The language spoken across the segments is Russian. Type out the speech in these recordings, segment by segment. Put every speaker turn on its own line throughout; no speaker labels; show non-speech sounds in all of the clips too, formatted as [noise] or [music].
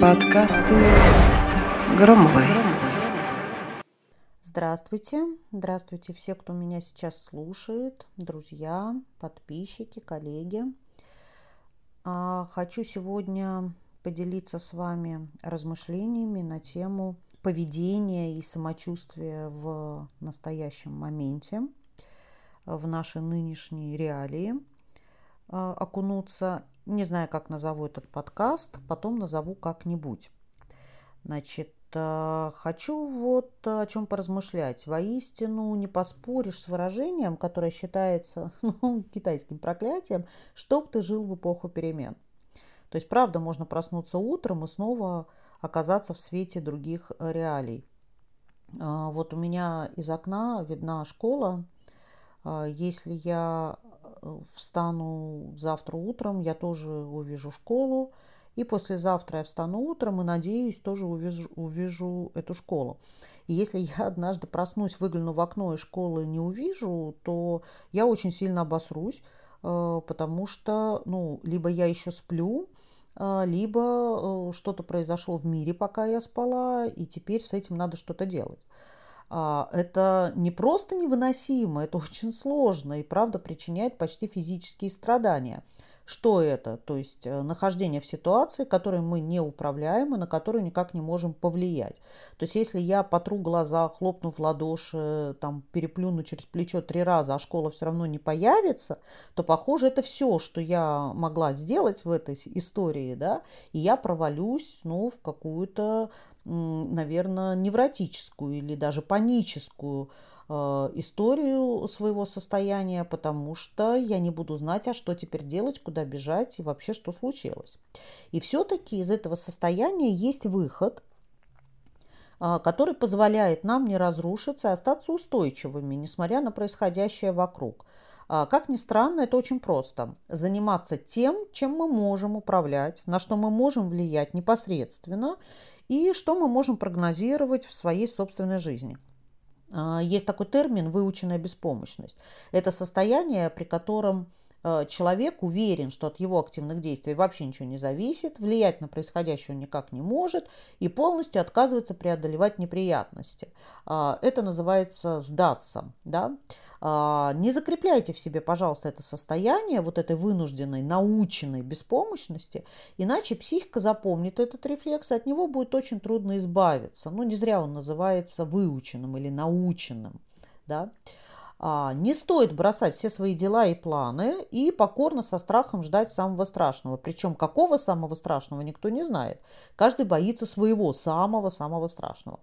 Подкасты Громовой.
Здравствуйте. Здравствуйте все, кто меня сейчас слушает, друзья, подписчики, коллеги. А, хочу сегодня поделиться с вами размышлениями на тему поведения и самочувствия в настоящем моменте, в наши нынешние реалии окунуться не знаю, как назову этот подкаст, потом назову как-нибудь. Значит, э, хочу вот о чем поразмышлять. Воистину не поспоришь с выражением, которое считается [laughs] ну, китайским проклятием, чтоб ты жил в эпоху перемен. То есть, правда, можно проснуться утром и снова оказаться в свете других реалий. А, вот у меня из окна видна школа. А, если я встану завтра утром, я тоже увижу школу. И послезавтра я встану утром и, надеюсь, тоже увижу, увижу эту школу. И если я однажды проснусь, выгляну в окно и школы не увижу, то я очень сильно обосрусь, э, потому что, ну, либо я еще сплю, э, либо э, что-то произошло в мире, пока я спала, и теперь с этим надо что-то делать. А, это не просто невыносимо, это очень сложно и, правда, причиняет почти физические страдания. Что это? То есть э, нахождение в ситуации, которой мы не управляем и на которую никак не можем повлиять. То есть если я потру глаза, хлопну в ладоши, там, переплюну через плечо три раза, а школа все равно не появится, то, похоже, это все, что я могла сделать в этой истории, да, и я провалюсь, ну, в какую-то наверное, невротическую или даже паническую э, историю своего состояния, потому что я не буду знать, а что теперь делать, куда бежать и вообще что случилось. И все-таки из этого состояния есть выход, э, который позволяет нам не разрушиться и остаться устойчивыми, несмотря на происходящее вокруг. А, как ни странно, это очень просто. Заниматься тем, чем мы можем управлять, на что мы можем влиять непосредственно и что мы можем прогнозировать в своей собственной жизни. А, есть такой термин «выученная беспомощность». Это состояние, при котором человек уверен, что от его активных действий вообще ничего не зависит, влиять на происходящее он никак не может и полностью отказывается преодолевать неприятности. А, это называется сдаться. Да? А, не закрепляйте в себе, пожалуйста, это состояние вот этой вынужденной, наученной беспомощности, иначе психика запомнит этот рефлекс, и от него будет очень трудно избавиться. Ну, не зря он называется выученным или наученным. Да? А, не стоит бросать все свои дела и планы и покорно со страхом ждать самого страшного. Причем какого самого страшного никто не знает. Каждый боится своего самого-самого страшного.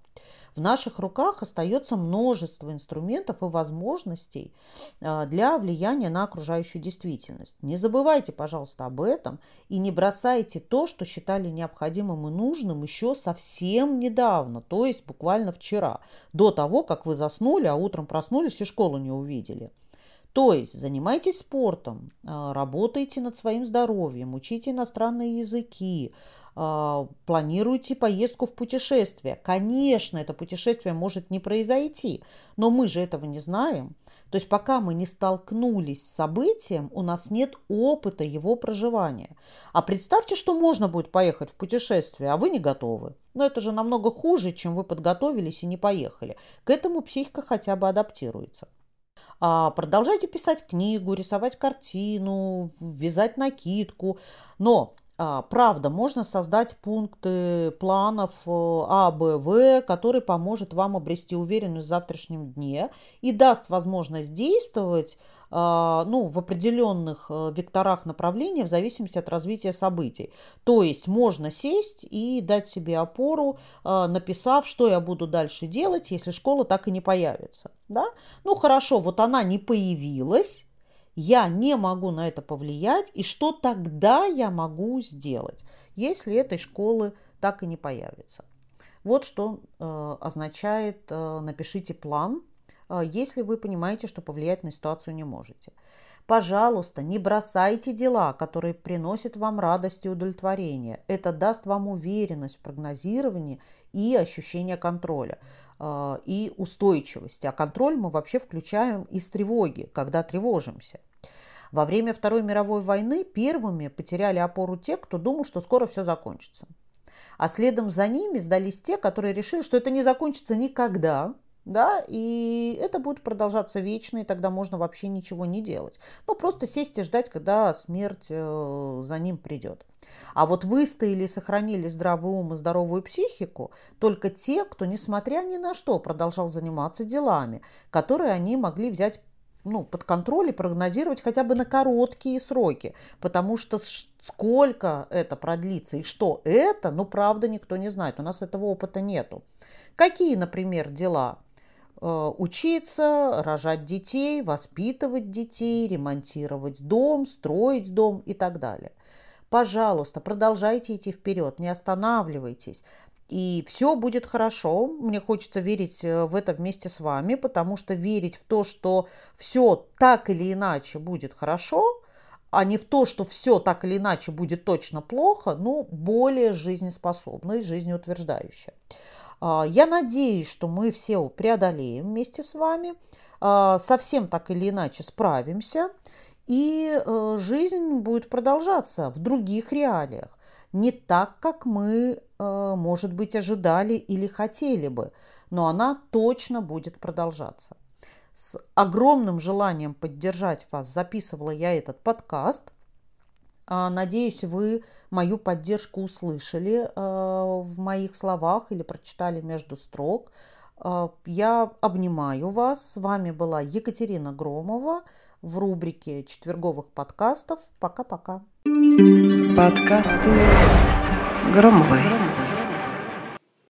В наших руках остается множество инструментов и возможностей а, для влияния на окружающую действительность. Не забывайте, пожалуйста, об этом и не бросайте то, что считали необходимым и нужным еще совсем недавно, то есть буквально вчера, до того, как вы заснули, а утром проснулись и школу не увидели. То есть занимайтесь спортом, а, работайте над своим здоровьем, учите иностранные языки, а, планируете поездку в путешествие. Конечно, это путешествие может не произойти, но мы же этого не знаем. То есть пока мы не столкнулись с событием, у нас нет опыта его проживания. А представьте, что можно будет поехать в путешествие, а вы не готовы. Но это же намного хуже, чем вы подготовились и не поехали. К этому психика хотя бы адаптируется. А, продолжайте писать книгу, рисовать картину, вязать накидку. Но а, правда, можно создать пункты планов э, А, Б, В, который поможет вам обрести уверенность в завтрашнем дне и даст возможность действовать ну, в определенных э, векторах направления в зависимости от развития событий. То есть можно сесть и дать себе опору, а, написав, что я буду дальше делать, если школа так и не появится. Да? Ну хорошо, вот она не появилась, я не могу на это повлиять, и что тогда я могу сделать, если этой школы так и не появится. Вот что э, означает э, напишите план, если вы понимаете, что повлиять на ситуацию не можете. Пожалуйста, не бросайте дела, которые приносят вам радость и удовлетворение. Это даст вам уверенность в прогнозировании и ощущение контроля. А, и устойчивости. А контроль мы вообще включаем из тревоги, когда тревожимся. Во время Второй мировой войны первыми потеряли опору те, кто думал, что скоро все закончится. А следом за ними сдались те, которые решили, что это не закончится никогда, да, и это будет продолжаться вечно, и тогда можно вообще ничего не делать. Ну, просто сесть и ждать, когда смерть э, за ним придет. А вот выстояли и сохранили здравый ум и здоровую психику только те, кто, несмотря ни на что, продолжал заниматься делами, которые они могли взять ну, под контроль и прогнозировать хотя бы на короткие сроки, потому что сколько это продлится и что это, ну, правда, никто не знает, у нас этого опыта нету. Какие, например, дела? Э, учиться, рожать детей, воспитывать детей, ремонтировать дом, строить дом и так далее. Пожалуйста, продолжайте идти вперед, не останавливайтесь. И все будет хорошо. Мне хочется верить э, в это вместе с вами, потому что верить в то, что все так или иначе будет хорошо, а не в то, что все так или иначе будет точно плохо, ну, более жизнеспособно и жизнеутверждающе. А, я надеюсь, что мы все преодолеем вместе с вами, а, совсем так или иначе справимся, и э, жизнь будет продолжаться в других реалиях, не так, как мы, э, может быть, ожидали или хотели бы, но она точно будет продолжаться. С огромным желанием поддержать вас записывала я этот подкаст – надеюсь, вы мою поддержку услышали э, в моих словах или прочитали между строк. Э, я обнимаю вас. С вами была Екатерина Громова в рубрике четверговых подкастов. Пока-пока.
Подкасты Громовой.